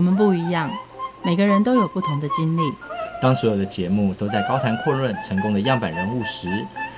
我们不一样，每个人都有不同的经历。当所有的节目都在高谈阔论成功的样板人物时，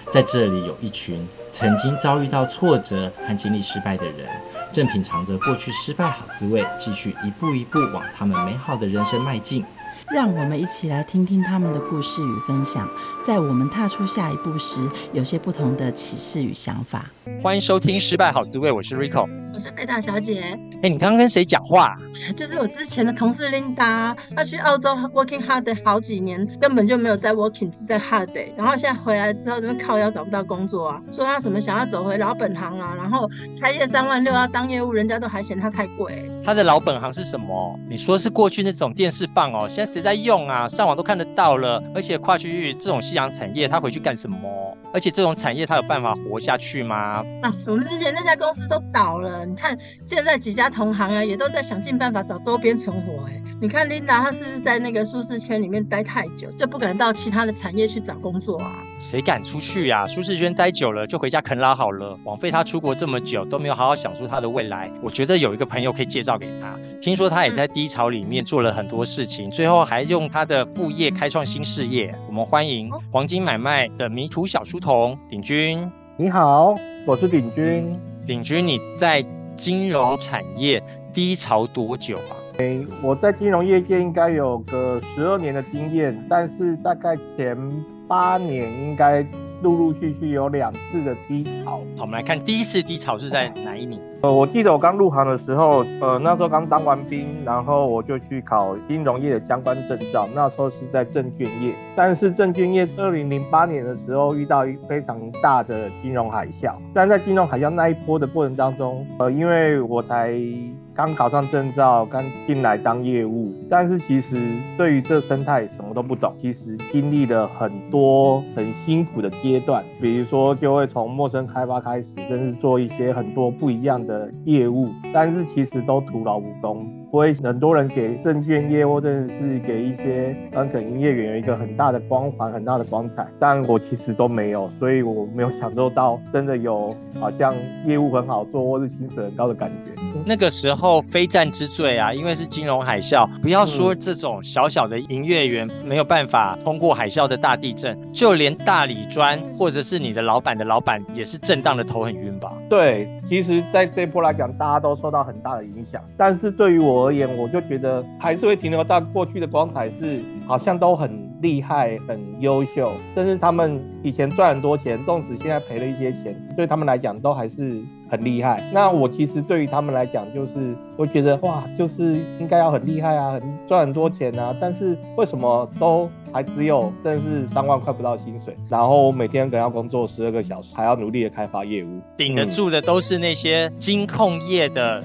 在这里有一群曾经遭遇到挫折和经历失败的人，正品尝着过去失败好滋味，继续一步一步往他们美好的人生迈进。让我们一起来听听他们的故事与分享，在我们踏出下一步时，有些不同的启示与想法。欢迎收听《失败好滋味》，我是 Rico，我是贝塔小姐。哎，你刚刚跟谁讲话？就是我之前的同事 Linda，她去澳洲 working holiday 好几年，根本就没有在 working，只在 hard day。然后现在回来之后，那边靠腰找不到工作啊，说她什么想要走回老本行啊，然后开业三万六要当业务，人家都还嫌她太贵。他的老本行是什么？你说是过去那种电视棒哦？现在谁在用啊？上网都看得到了，而且跨区域这种夕阳产业，他回去干什么？而且这种产业，他有办法活下去吗？啊，我们之前那家公司都倒了，你看现在几家。同行啊，也都在想尽办法找周边存活。哎，你看琳达，她是不是在那个舒适圈里面待太久，就不敢到其他的产业去找工作啊？谁敢出去呀？舒适圈待久了就回家啃老好了。枉费他出国这么久都没有好好享受他的未来。我觉得有一个朋友可以介绍给他，听说他也在低潮里面做了很多事情，最后还用他的副业开创新事业。我们欢迎黄金买卖的迷途小书童鼎钧。你好，我是鼎钧。鼎钧，你在金融产业低潮多久啊？诶，我在金融业界应该有个十二年的经验，但是大概前八年应该。陆陆续续有两次的低潮。好，我们来看第一次低潮是在哪一年？呃，我记得我刚入行的时候，呃，那时候刚当完兵，然后我就去考金融业的相关证照。那时候是在证券业，但是证券业二零零八年的时候遇到一非常大的金融海啸。但在金融海啸那一波的过程当中，呃，因为我才。刚考上证照，刚进来当业务，但是其实对于这生态什么都不懂。其实经历了很多很辛苦的阶段，比如说就会从陌生开发开始，甚至做一些很多不一样的业务，但是其实都徒劳无功。不会很多人给证券业或者是给一些可能营业员有一个很大的光环、很大的光彩，但我其实都没有，所以我没有享受到真的有好像业务很好做或是薪水很高的感觉。那个时候非战之罪啊，因为是金融海啸，不要说这种小小的营业员没有办法通过海啸的大地震，就连大理砖或者是你的老板的老板也是震荡的头很晕吧？对，其实在这一波来讲，大家都受到很大的影响，但是对于我。而言，我就觉得还是会停留在过去的光彩，是好像都很厉害、很优秀，但是他们以前赚很多钱，纵使现在赔了一些钱，对他们来讲都还是很厉害。那我其实对于他们来讲，就是我觉得哇，就是应该要很厉害啊，很赚很多钱啊，但是为什么都还只有真的是三万块不到薪水？然后每天可能要工作十二个小时，还要努力的开发业务，顶得住的都是那些金控业的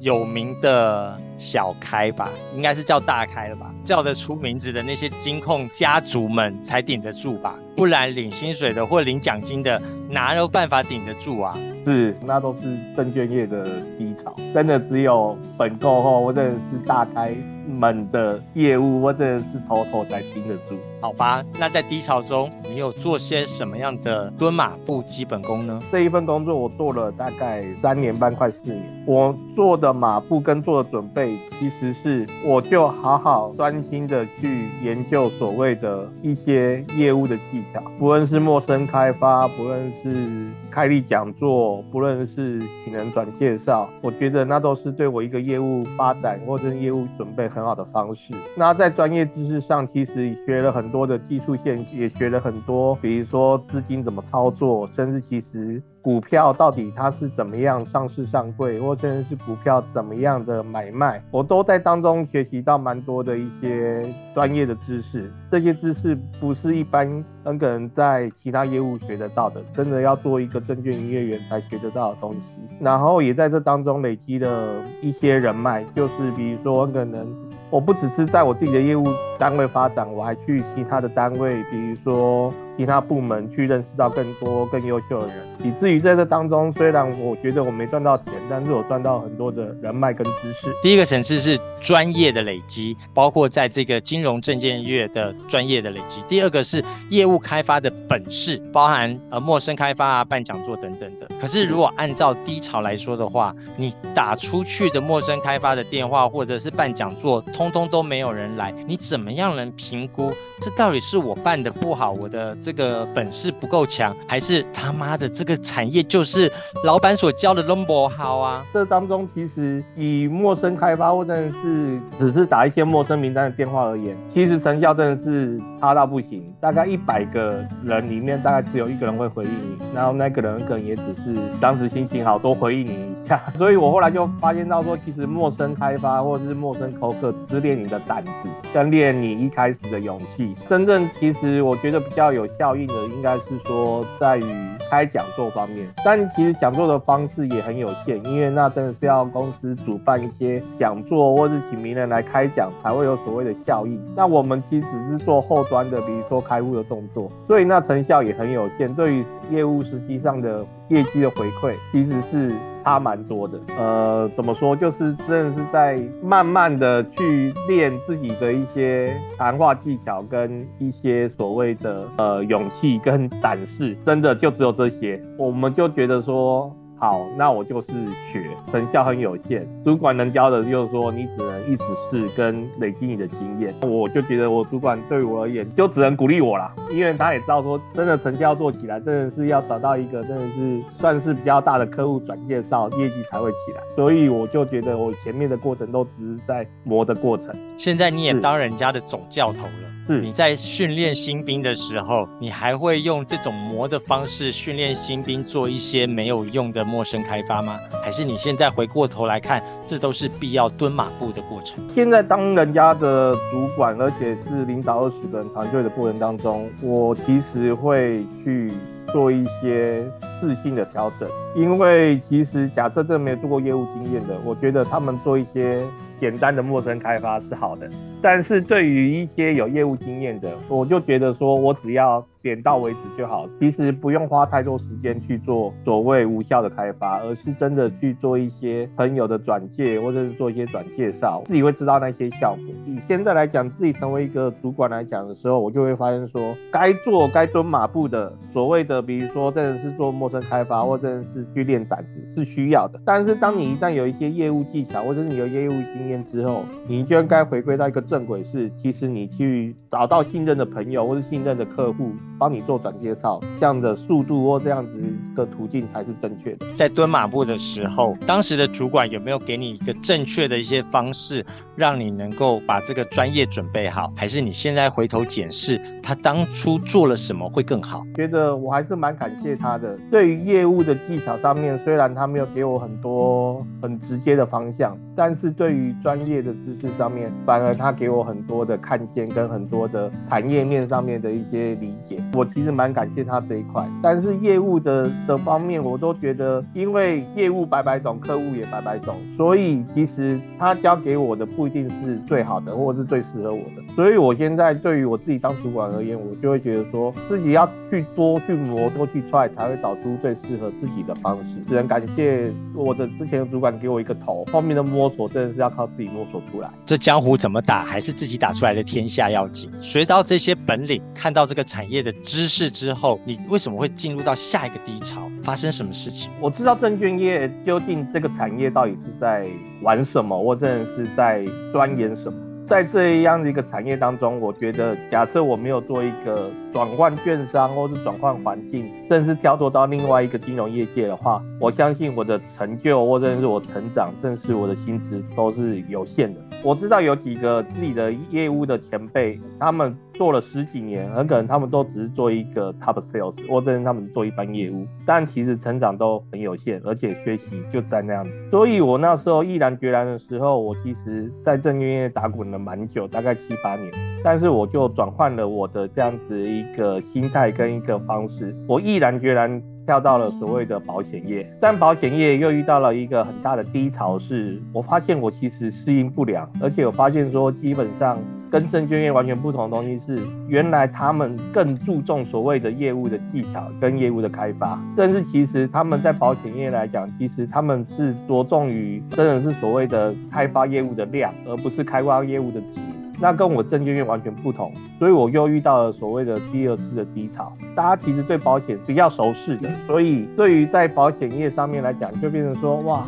有名的。小开吧，应该是叫大开了吧？叫得出名字的那些金控家族们才顶得住吧？不然领薪水的或领奖金的，哪有办法顶得住啊？是，那都是证券业的低潮，真的只有本够厚或者是大开门的业务或者是头头才顶得住。好吧，那在低潮中，你有做些什么样的蹲马步基本功呢？这一份工作我做了大概三年半，快四年。我做的马步跟做的准备，其实是我就好好专心的去研究所谓的一些业务的技巧，不论是陌生开发，不论是开立讲座，不论是请人转介绍，我觉得那都是对我一个业务发展或者业务准备很好的方式。那在专业知识上，其实学了很多的技术线，也学了很多，比如说资金怎么操作，甚至其实。股票到底它是怎么样上市上柜，或甚至是股票怎么样的买卖，我都在当中学习到蛮多的一些专业的知识。这些知识不是一般那个人在其他业务学得到的，真的要做一个证券营业员才学得到的东西。然后也在这当中累积了一些人脉，就是比如说可能。我不只是在我自己的业务单位发展，我还去其他的单位，比如说其他部门去认识到更多更优秀的人，以至于在这当中，虽然我觉得我没赚到钱，但是我赚到很多的人脉跟知识。第一个层次是专业的累积，包括在这个金融证券业的专业的累积。第二个是业务开发的本事，包含呃陌生开发啊、办讲座等等的。可是如果按照低潮来说的话，你打出去的陌生开发的电话或者是办讲座，通通都没有人来，你怎么怎样能评估这到底是我办的不好，我的这个本事不够强，还是他妈的这个产业就是老板所教的 number 好啊？这当中其实以陌生开发或者是只是打一些陌生名单的电话而言，其实成效真的是差到不行。大概一百个人里面，大概只有一个人会回应你，然后那个人可能也只是当时心情好多回应你所以我后来就发现到说，其实陌生开发或者是陌生扣客，只是练你的胆子，跟练你一开始的勇气。真正其实我觉得比较有效应的，应该是说在于开讲座方面。但其实讲座的方式也很有限，因为那真的是要公司主办一些讲座，或是请名人来开讲，才会有所谓的效应。那我们其实是做后端的，比如说开户的动作，所以那成效也很有限。对于业务实际上的业绩的回馈，其实是差蛮多的。呃，怎么说？就是真的是在慢慢的去练自己的一些谈话技巧，跟一些所谓的呃勇气跟胆识，真的就只有这些。我们就觉得说。好，那我就是学，成效很有限。主管能教的，就是说你只能一直试跟累积你的经验。我就觉得我主管对我而言，就只能鼓励我啦，因为他也知道说，真的成效做起来，真的是要找到一个真的是算是比较大的客户转介绍，业绩才会起来。所以我就觉得我前面的过程都只是在磨的过程。现在你也当人家的总教头了。你在训练新兵的时候，你还会用这种磨的方式训练新兵做一些没有用的陌生开发吗？还是你现在回过头来看，这都是必要蹲马步的过程？现在当人家的主管，而且是领导二十个人团队的过程当中，我其实会去做一些自信的调整，因为其实假设这没有做过业务经验的，我觉得他们做一些。简单的陌生开发是好的，但是对于一些有业务经验的，我就觉得说我只要。点到为止就好，其实不用花太多时间去做所谓无效的开发，而是真的去做一些朋友的转介，或者是做一些转介绍，自己会知道那些效果。以现在来讲，自己成为一个主管来讲的时候，我就会发现说，该做该蹲马步的，所谓的比如说真的是做陌生开发，或者是去练胆子是需要的。但是当你一旦有一些业务技巧，或者是你有业务经验之后，你就应该回归到一个正轨，是其实你去找到信任的朋友或者信任的客户。帮你做转介绍，这样的速度或这样子的途径才是正确的。在蹲马步的时候，当时的主管有没有给你一个正确的一些方式，让你能够把这个专业准备好？还是你现在回头检视他当初做了什么会更好？觉得我还是蛮感谢他的。对于业务的技巧上面，虽然他没有给我很多很直接的方向，但是对于专业的知识上面，反而他给我很多的看见跟很多的产业面上面的一些理解。我其实蛮感谢他这一块，但是业务的的方面，我都觉得，因为业务百百种，客户也百百种，所以其实他教给我的不一定是最好的，或者是最适合我的。所以我现在对于我自己当主管而言，我就会觉得说自己要去多去磨，多去踹，才会找出最适合自己的方式。只能感谢我的之前的主管给我一个头，后面的摸索真的是要靠自己摸索出来。这江湖怎么打，还是自己打出来的天下要紧。学到这些本领，看到这个产业的。知识之后，你为什么会进入到下一个低潮？发生什么事情？我知道证券业究竟这个产业到底是在玩什么，或者是在钻研什么。在这样的一个产业当中，我觉得，假设我没有做一个转换券商，或是转换环境，甚至跳脱到另外一个金融业界的话，我相信我的成就，或者是我成长，甚至我的薪资都是有限的。我知道有几个自己的业务的前辈，他们。做了十几年，很可能他们都只是做一个 top sales，或者是他们做一般业务，但其实成长都很有限，而且学习就在那样子。所以我那时候毅然决然的时候，我其实在证券业打滚了蛮久，大概七八年，但是我就转换了我的这样子一个心态跟一个方式，我毅然决然。跳到了所谓的保险业，但保险业又遇到了一个很大的低潮，是我发现我其实适应不良，而且我发现说基本上跟证券业完全不同的东西是，原来他们更注重所谓的业务的技巧跟业务的开发，但是其实他们在保险业来讲，其实他们是着重于真的是所谓的开发业务的量，而不是开发业务的值。那跟我证券业完全不同，所以我又遇到了所谓的第二次的低潮。大家其实对保险比较熟悉的，所以对于在保险业上面来讲，就变成说，哇，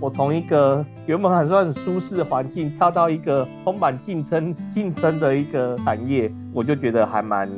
我从一个原本还算舒适的环境，跳到一个充满竞争竞争的一个产业，我就觉得还蛮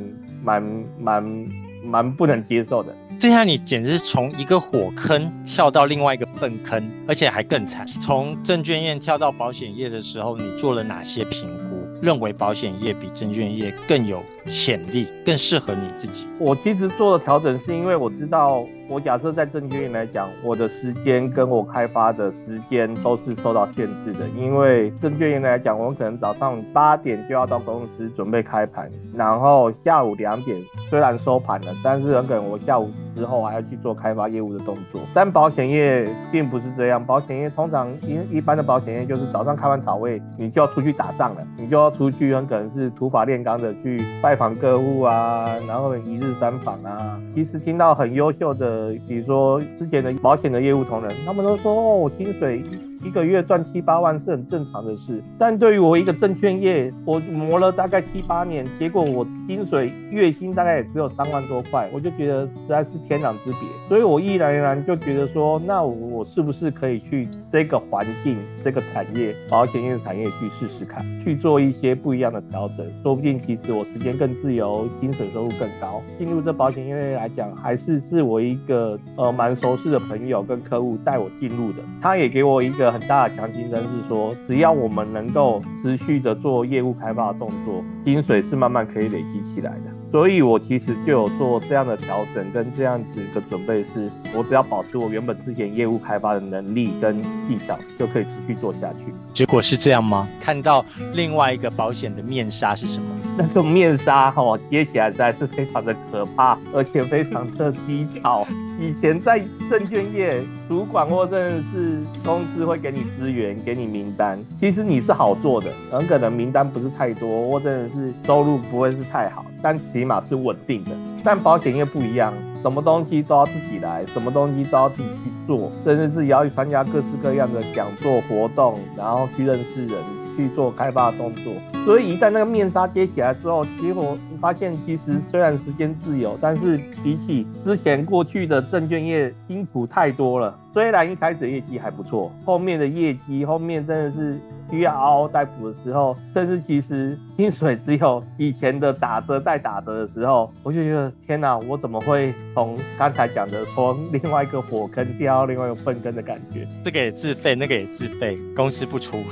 蛮蛮蛮不能接受的。对啊，你简直是从一个火坑跳到另外一个粪坑，而且还更惨。从证券业跳到保险业的时候，你做了哪些评估？认为保险业比证券业更有潜力，更适合你自己。我其实做的调整是因为我知道。我假设在证券业来讲，我的时间跟我开发的时间都是受到限制的。因为证券业来讲，我们可能早上八点就要到公司准备开盘，然后下午两点虽然收盘了，但是很可能我下午之后还要去做开发业务的动作。但保险业并不是这样，保险业通常一一般的保险业就是早上开完早会，你就要出去打仗了，你就要出去，很可能是土法炼钢的去拜访客户啊，然后一日三访啊。其实听到很优秀的。呃，比如说之前的保险的业务同仁，他们都说哦，我薪水一个月赚七八万是很正常的事。但对于我一个证券业，我磨了大概七八年，结果我薪水月薪大概也只有三万多块，我就觉得实在是天壤之别。所以我毅然而然就觉得说，那我是不是可以去这个环境、这个产业、保险业产业去试试看，去做一些不一样的调整，说不定其实我时间更自由，薪水收入更高。进入这保险业来讲，还是是我一个。个呃蛮熟悉的朋友跟客户带我进入的，他也给我一个很大的强心针，是说只要我们能够持续的做业务开发的动作，薪水是慢慢可以累积起来的。所以我其实就有做这样的调整跟这样子的准备，是我只要保持我原本之前业务开发的能力跟技巧，就可以持续做下去。结果是这样吗？看到另外一个保险的面纱是什么？那个面纱哈，接起来实在是非常的可怕，而且非常的低潮。以前在证券业，主管或者是公司会给你资源，给你名单，其实你是好做的，很可能名单不是太多，或者是收入不会是太好，但起码是稳定的。但保险业不一样，什么东西都要自己来，什么东西都要自己去做，甚至是也要去参加各式各样的讲座活动，然后去认识人。去做开发动作，所以一旦那个面纱揭起来之后，结果发现其实虽然时间自由，但是比起之前过去的证券业辛苦太多了。虽然一开始业绩还不错，后面的业绩后面真的是需要嗷嗷待哺的时候，甚至其实薪水只有以前的打折再打折的时候，我就觉得天哪，我怎么会从刚才讲的从另外一个火坑掉到另外一个粪坑的感觉？这个也自费，那个也自费，公司不出，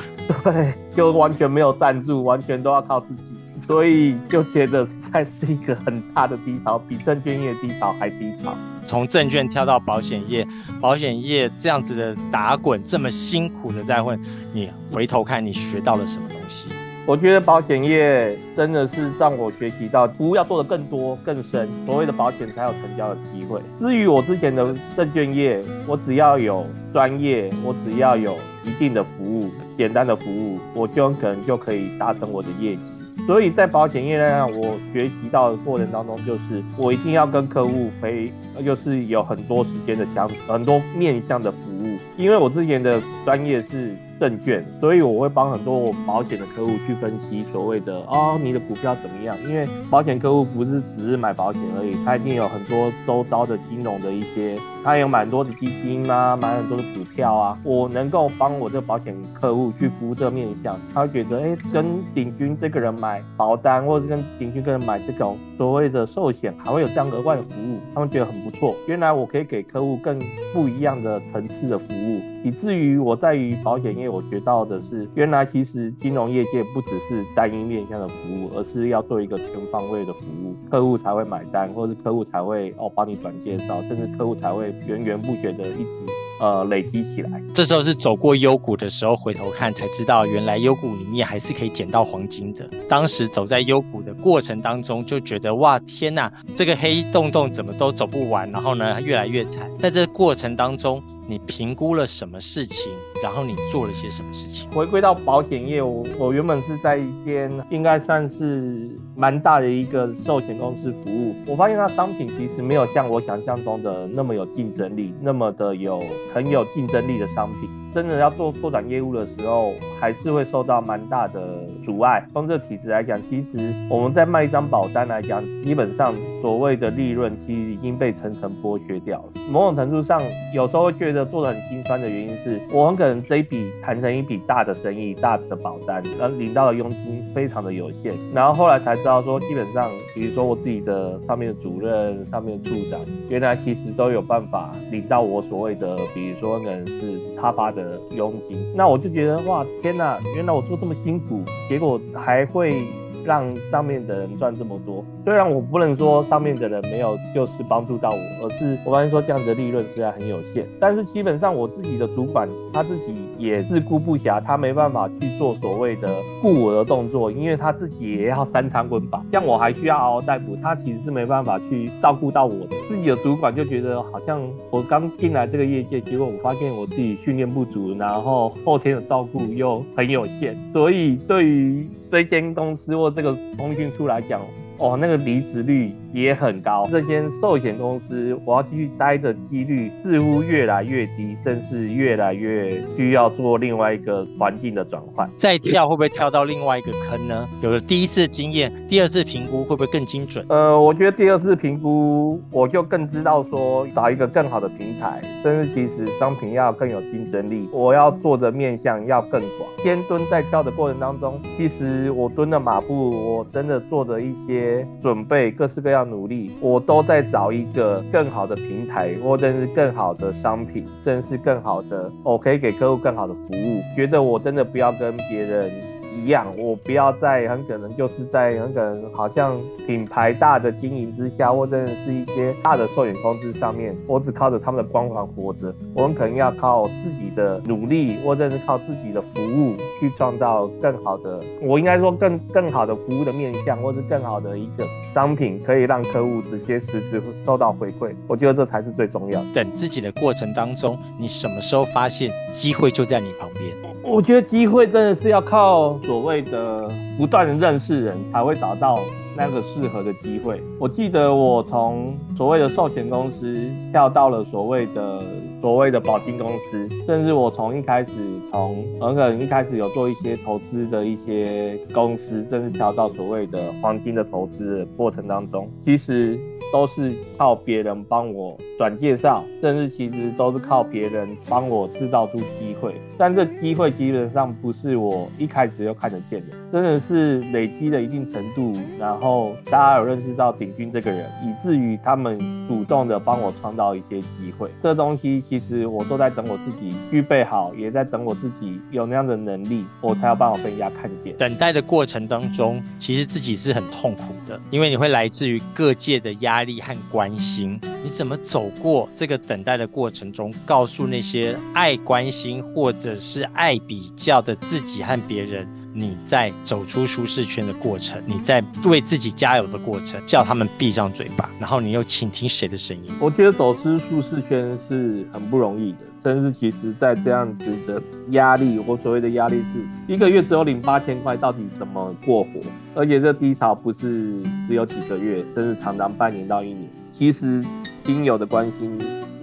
对，就完全没有赞助，完全都要靠自己，所以就觉得还是一个很大的低潮，比证券业低潮还低潮。从证券跳到保险业，保险业这样子的打滚，这么辛苦的在混，你回头看你学到了什么东西？我觉得保险业真的是让我学习到服务要做的更多更深，所谓的保险才有成交的机会。至于我之前的证券业，我只要有专业，我只要有一定的服务，简单的服务，我就可能就可以达成我的业绩。所以在保险业呢，我学习到的过程当中，就是我一定要跟客户陪，就是有很多时间的相处，很多面向的服务。因为我之前的专业是证券，所以我会帮很多我保险的客户去分析所谓的哦，你的股票怎么样？因为保险客户不是只是买保险而已，他一定有很多周遭的金融的一些，他有蛮多的基金啊，买很多的股票啊。我能够帮我这个保险客户去服务这个面向，他会觉得哎，跟鼎军这个人买。保单，或者是跟鼎钧个人买这种所谓的寿险，还会有这样额外的服务，他们觉得很不错。原来我可以给客户更不一样的层次的服务，以至于我在于保险业，我学到的是，原来其实金融业界不只是单一面向的服务，而是要做一个全方位的服务，客户才会买单，或是客户才会哦帮你转介绍，甚至客户才会源源不绝的一直。呃累积起来。这时候是走过幽谷的时候，回头看才知道，原来幽谷里面还是可以捡到黄金的。当时走在幽谷的过程当中，就觉得哇天哪，这个黑洞洞怎么都走不完，然后呢越来越惨。在这过程当中，你评估了什么事情？然后你做了些什么事情？回归到保险业务，我原本是在一间应该算是蛮大的一个寿险公司服务。我发现它商品其实没有像我想象中的那么有竞争力，那么的有很有竞争力的商品。真的要做拓展业务的时候，还是会受到蛮大的阻碍。从这体质来讲，其实我们在卖一张保单来讲，基本上所谓的利润其实已经被层层剥削掉了。某种程度上，有时候会觉得做得很心酸的原因是，我很可能这一笔谈成一笔大的生意、大的保单，而领到的佣金非常的有限。然后后来才知道说，基本上，比如说我自己的上面的主任、上面的处长，原来其实都有办法领到我所谓的，比如说可能是差八的。的佣金，那我就觉得哇，天哪！原来我做这么辛苦，结果还会让上面的人赚这么多。虽然我不能说上面的人没有就是帮助到我，而是我发现说这样的利润实在很有限。但是基本上我自己的主管他自己也自顾不暇，他没办法去做所谓的顾我的动作，因为他自己也要三餐温饱。像我还需要嗷嗷待哺，他其实是没办法去照顾到我的。自己的主管就觉得好像我刚进来这个业界，结果我发现我自己训练不足，然后后天的照顾又很有限，所以对于这间公司或这个通讯处来讲，哦，那个离职率也很高。这间寿险公司，我要继续待的几率似乎越来越低，甚至越来越需要做另外一个环境的转换。再跳会不会跳到另外一个坑呢？有了第一次经验，第二次评估会不会更精准？呃，我觉得第二次评估，我就更知道说找一个更好的平台，甚至其实商品要更有竞争力，我要做的面向要更广。先蹲再跳的过程当中，其实我蹲的马步，我真的做的一些。准备各式各样努力，我都在找一个更好的平台，或者是更好的商品，甚至是更好的，我可以给客户更好的服务。觉得我真的不要跟别人。一样，我不要在很可能就是在很可能好像品牌大的经营之下，或者是一些大的寿险公司上面，我只靠着他们的光环活着。我们可能要靠自己的努力，或者是靠自己的服务去创造更好的，我应该说更更好的服务的面向，或是更好的一个商品，可以让客户直接实时收到回馈。我觉得这才是最重要的。等自己的过程当中，你什么时候发现机会就在你旁边？我觉得机会真的是要靠所谓的不断的认识人才会找到那个适合的机会。我记得我从所谓的寿险公司跳到了所谓的所谓的保金公司，甚至我从一开始从很可能一开始有做一些投资的一些公司，甚至跳到所谓的黄金的投资的过程当中，其实都是靠别人帮我转介绍，甚至其实都是靠别人帮我制造出机会。但这机会基本上不是我一开始就看得见的，真的是累积了一定程度，然后大家有认识到鼎钧这个人，以至于他们主动的帮我创造一些机会。这东西其实我都在等我自己预备好，也在等我自己有那样的能力，我才有办法被人家看见。等待的过程当中，其实自己是很痛苦的，因为你会来自于各界的压力和关心。你怎么走过这个等待的过程中，告诉那些爱关心或者是爱比较的自己和别人，你在走出舒适圈的过程，你在为自己加油的过程，叫他们闭上嘴巴，然后你又倾听谁的声音？我觉得走出舒适圈是很不容易的，甚至其实在这样子的压力，我所谓的压力是一个月只有领八千块，到底怎么过活？而且这低潮不是只有几个月，甚至常常半年到一年。其实亲友的关心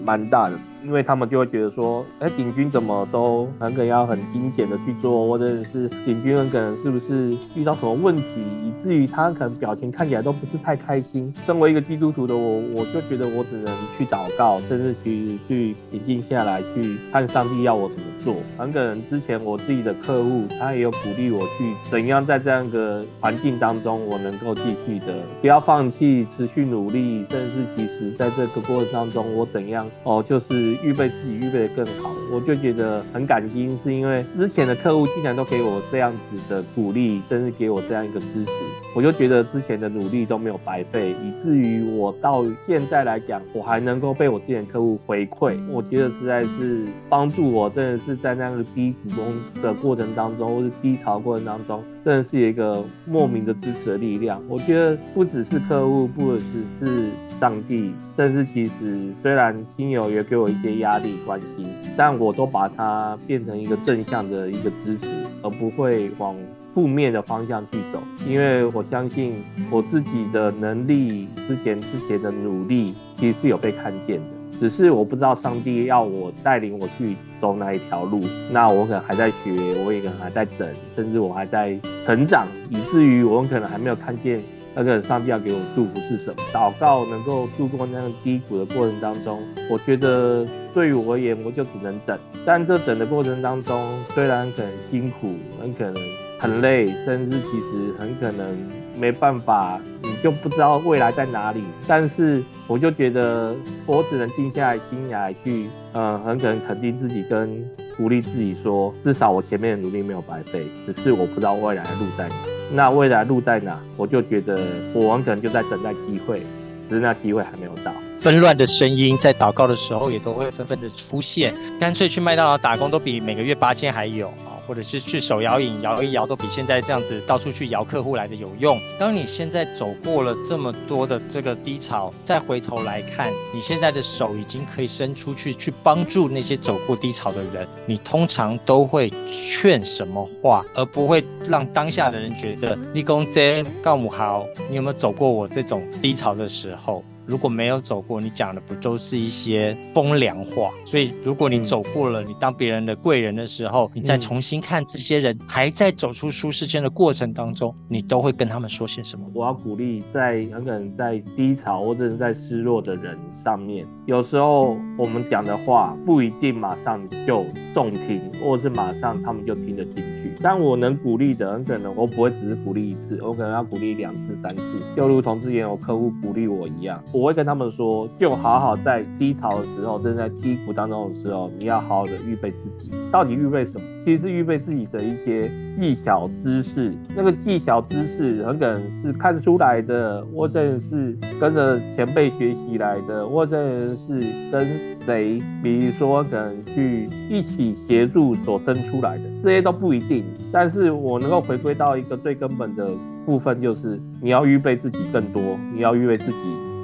蛮大的。因为他们就会觉得说，哎，鼎钧怎么都很可能要很精简的去做，或者是鼎钧很可能是不是遇到什么问题，以至于他可能表情看起来都不是太开心。身为一个基督徒的我，我就觉得我只能去祷告，甚至去去平静下来，去看上帝要我怎么做。很可能之前我自己的客户，他也有鼓励我去怎样在这样一个环境当中，我能够继续的不要放弃，持续努力，甚至其实在这个过程当中，我怎样哦，就是预备自己预备得更好。我就觉得很感激，是因为之前的客户竟然都给我这样子的鼓励，甚至给我这样一个支持，我就觉得之前的努力都没有白费，以至于我到现在来讲，我还能够被我之前客户回馈，我觉得实在是帮助我，真的是在那个低谷中的过程当中，或是低潮过程当中，真的是一个莫名的支持的力量。我觉得不只是客户，不只是上帝，甚至其实虽然亲友也给我一些压力关心，但我都把它变成一个正向的一个支持，而不会往负面的方向去走。因为我相信我自己的能力，之前之前的努力，其实是有被看见的。只是我不知道上帝要我带领我去走哪一条路，那我可能还在学，我也可能还在等，甚至我还在成长，以至于我可能还没有看见那个上帝要给我祝福是什么。祷告能够度过那样低谷的过程当中，我觉得对于我而言，我就只能等。但这等的过程当中，虽然很可能辛苦，很可能很累，甚至其实很可能没办法。你就不知道未来在哪里，但是我就觉得我只能静下来心来去，嗯，很可能肯定自己跟鼓励自己说，至少我前面的努力没有白费，只是我不知道未来的路在哪。那未来路在哪，我就觉得我很可能就在等待机会，只是那机会还没有到。纷乱的声音在祷告的时候也都会纷纷的出现，干脆去麦当劳打工都比每个月八千还有，或者是去手摇饮摇一摇都比现在这样子到处去摇客户来的有用。当你现在走过了这么多的这个低潮，再回头来看，你现在的手已经可以伸出去去帮助那些走过低潮的人，你通常都会劝什么话，而不会让当下的人觉得立功真告母好，你有没有走过我这种低潮的时候？如果没有走过，你讲的不都是一些风凉话？所以，如果你走过了，你当别人的贵人的时候，你再重新看这些人还在走出舒适圈的过程当中，你都会跟他们说些什么？我要鼓励在很可能在低潮或者是在失落的人上面，有时候我们讲的话不一定马上就中听，或者是马上他们就听得进去。但我能鼓励的，很可能我不会只是鼓励一次，我可能要鼓励两次、三次，就如同之前有客户鼓励我一样。我会跟他们说，就好好在低潮的时候，正在低谷当中的时候，你要好好的预备自己。到底预备什么？其实是预备自己的一些技巧知识。那个技巧知识很可能是看出来的，或者是跟着前辈学习来的，或者是跟谁，比如说可能去一起协助所生出来的，这些都不一定。但是我能够回归到一个最根本的部分，就是你要预备自己更多，你要预备自己。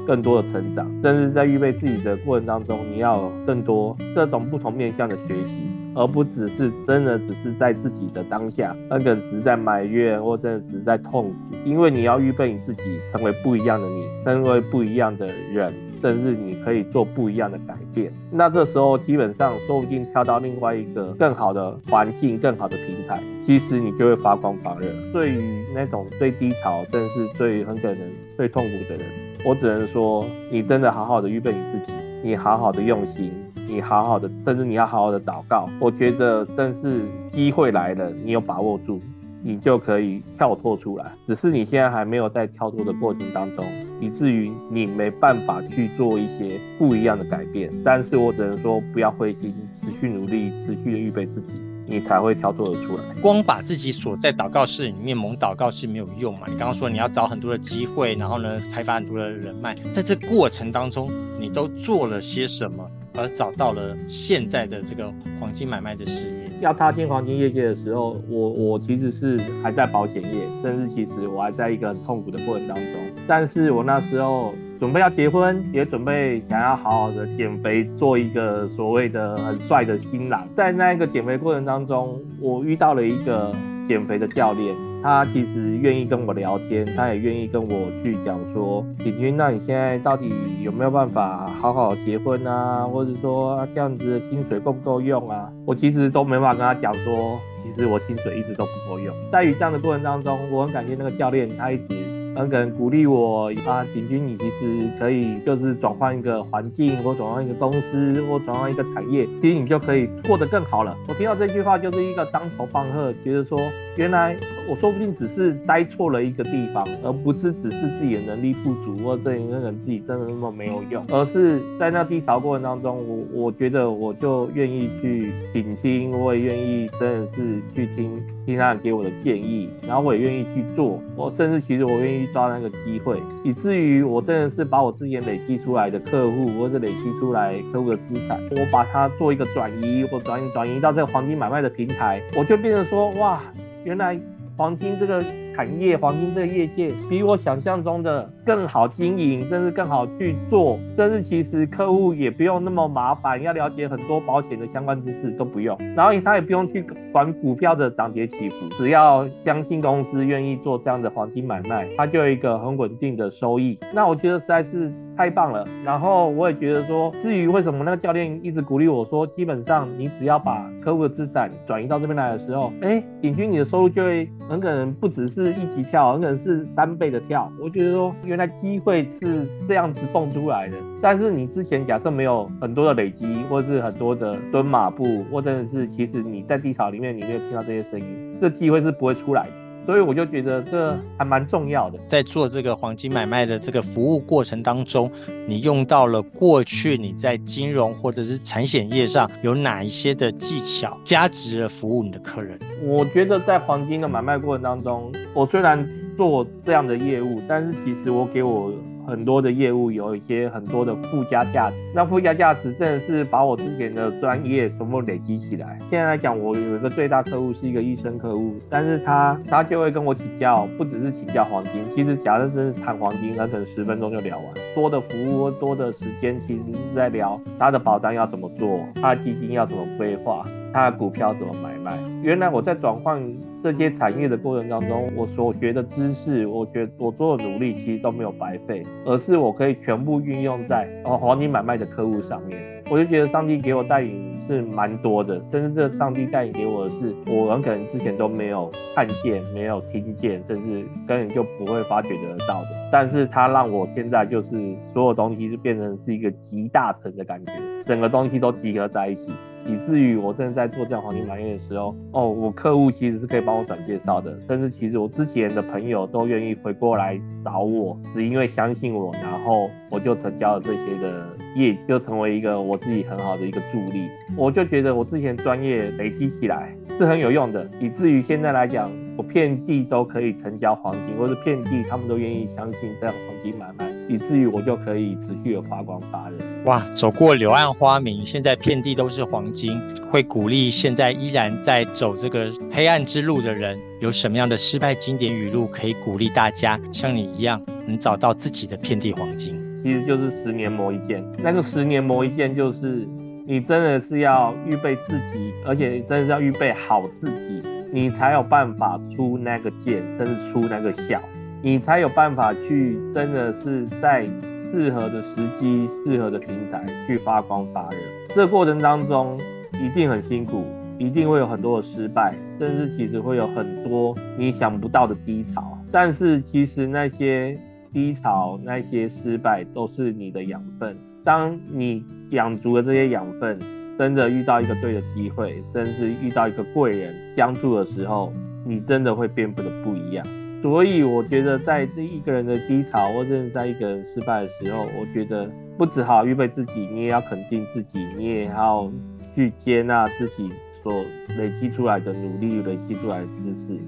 更多的成长，甚至在预备自己的过程当中，你要更多各种不同面向的学习，而不只是真的只是在自己的当下，那个只是在埋怨，或者只是在痛苦。因为你要预备你自己成为不一样的你，成为不一样的人，甚至你可以做不一样的改变。那这时候基本上说不定跳到另外一个更好的环境、更好的平台，其实你就会发光发热。对于那种最低潮，甚至是最很可能最痛苦的人。我只能说，你真的好好的预备你自己，你好好的用心，你好好的，甚至你要好好的祷告。我觉得正是机会来了，你有把握住，你就可以跳脱出来。只是你现在还没有在跳脱的过程当中，以至于你没办法去做一些不一样的改变。但是我只能说，不要灰心，持续努力，持续的预备自己。你才会跳脱得出来。光把自己锁在祷告室里面蒙祷告是没有用嘛？你刚刚说你要找很多的机会，然后呢，开发很多的人脉，在这过程当中，你都做了些什么，而找到了现在的这个黄金买卖的事业？要踏进黄金业界的时候，我我其实是还在保险业，甚至其实我还在一个很痛苦的过程当中。但是我那时候。准备要结婚，也准备想要好好的减肥，做一个所谓的很帅的新郎。在那个减肥过程当中，我遇到了一个减肥的教练，他其实愿意跟我聊天，他也愿意跟我去讲说，景君，那你现在到底有没有办法好好结婚啊？或者说这样子的薪水够不够用啊？我其实都没办法跟他讲说，其实我薪水一直都不够用。在于这样的过程当中，我很感谢那个教练，他一直。很可能鼓励我啊，鼎钧，你其实可以就是转换一个环境，或转换一个公司，或转换一个产业，其实你就可以过得更好了。我听到这句话就是一个当头棒喝，觉得说原来我说不定只是待错了一个地方，而不是只是自己的能力不足，或者那个人自己真的那么没有用，而是在那低潮过程当中，我我觉得我就愿意去倾听，我也愿意真的是去听听他人给我的建议，然后我也愿意去做，我甚至其实我愿意抓那个机会，以至于我真的是把我之前累积出来的客户，或者累积出来客户的资产，我把它做一个转移，或转移转移到这个黄金买卖的平台，我就变成说，哇，原来黄金这个。产业黄金这个业界比我想象中的更好经营，甚至更好去做，甚至其实客户也不用那么麻烦，要了解很多保险的相关知识都不用，然后他也不用去管股票的涨跌起伏，只要相信公司愿意做这样的黄金买卖，他就有一个很稳定的收益。那我觉得实在是太棒了。然后我也觉得说，至于为什么那个教练一直鼓励我说，基本上你只要把客户的资产转移到这边来的时候，哎，鼎钧你的收入就会很可能不只是。一级跳，很可能是三倍的跳。我觉得说，原来机会是这样子蹦出来的。但是你之前假设没有很多的累积，或者是很多的蹲马步，或者是其实你在地槽里面你没有听到这些声音，这机会是不会出来的。所以我就觉得这还蛮重要的，在做这个黄金买卖的这个服务过程当中，你用到了过去你在金融或者是产险业上有哪一些的技巧，加值了服务你的客人？我觉得在黄金的买卖过程当中，我虽然做这样的业务，但是其实我给我。很多的业务有一些很多的附加价值，那附加价值真的是把我之前的专业全部累积起来。现在来讲，我有一个最大客户是一个医生客户，但是他他就会跟我请教，不只是请教黄金，其实假设真是谈黄金，那可能十分钟就聊完。多的服务多的时间，其实是在聊他的保单要怎么做，他的基金要怎么规划。他的股票怎么买卖？原来我在转换这些产业的过程当中，我所学的知识，我觉我做的努力其实都没有白费，而是我可以全部运用在哦黄金买卖的客户上面。我就觉得上帝给我带领是蛮多的，甚至这上帝带领给我的是我很可能之前都没有看见、没有听见，甚至根本就不会发觉得到的。但是它让我现在就是所有东西就变成是一个集大成的感觉，整个东西都集合在一起。以至于我正在做这样黄金买卖的时候，哦，我客户其实是可以帮我转介绍的，甚至其实我之前的朋友都愿意回过来找我，只因为相信我，然后我就成交了这些的业绩，就成为一个我自己很好的一个助力。我就觉得我之前专业累积起来是很有用的，以至于现在来讲，我遍地都可以成交黄金，或是遍地他们都愿意相信这样黄金买卖，以至于我就可以持续的发光发热。哇，走过柳暗花明，现在遍地都是黄金，会鼓励现在依然在走这个黑暗之路的人，有什么样的失败经典语录可以鼓励大家，像你一样能找到自己的遍地黄金？其实就是十年磨一剑，那个十年磨一剑就是你真的是要预备自己，而且真的是要预备好自己。你才有办法出那个剑，甚至出那个效，你才有办法去真的是在适合的时机、适合的平台去发光发热。这个过程当中一定很辛苦，一定会有很多的失败，甚至其实会有很多你想不到的低潮。但是其实那些低潮、那些失败都是你的养分。当你养足了这些养分，真的遇到一个对的机会，真是遇到一个贵人相助的时候，你真的会变得不一样。所以我觉得，在这一个人的低潮，或者是在一个人失败的时候，我觉得不只好预备自己，你也要肯定自己，你也要去接纳自己所累积出来的努力、累积出来的知识。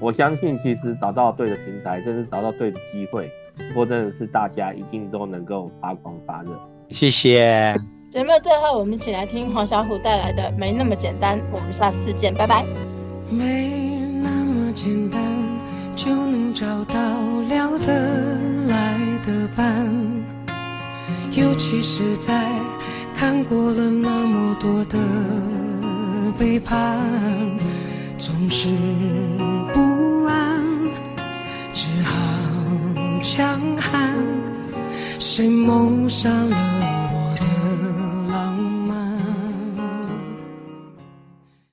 我相信，其实找到对的平台，甚至找到对的机会，或真的是大家一定都能够发光发热。谢谢。节目最后，我们一起来听黄小虎带来的《没那么简单》。我们下次见，拜拜。没那么简单，就能找到聊得来的伴。尤其是在看过了那么多的背叛，总是不安，只好强悍。谁谋杀了？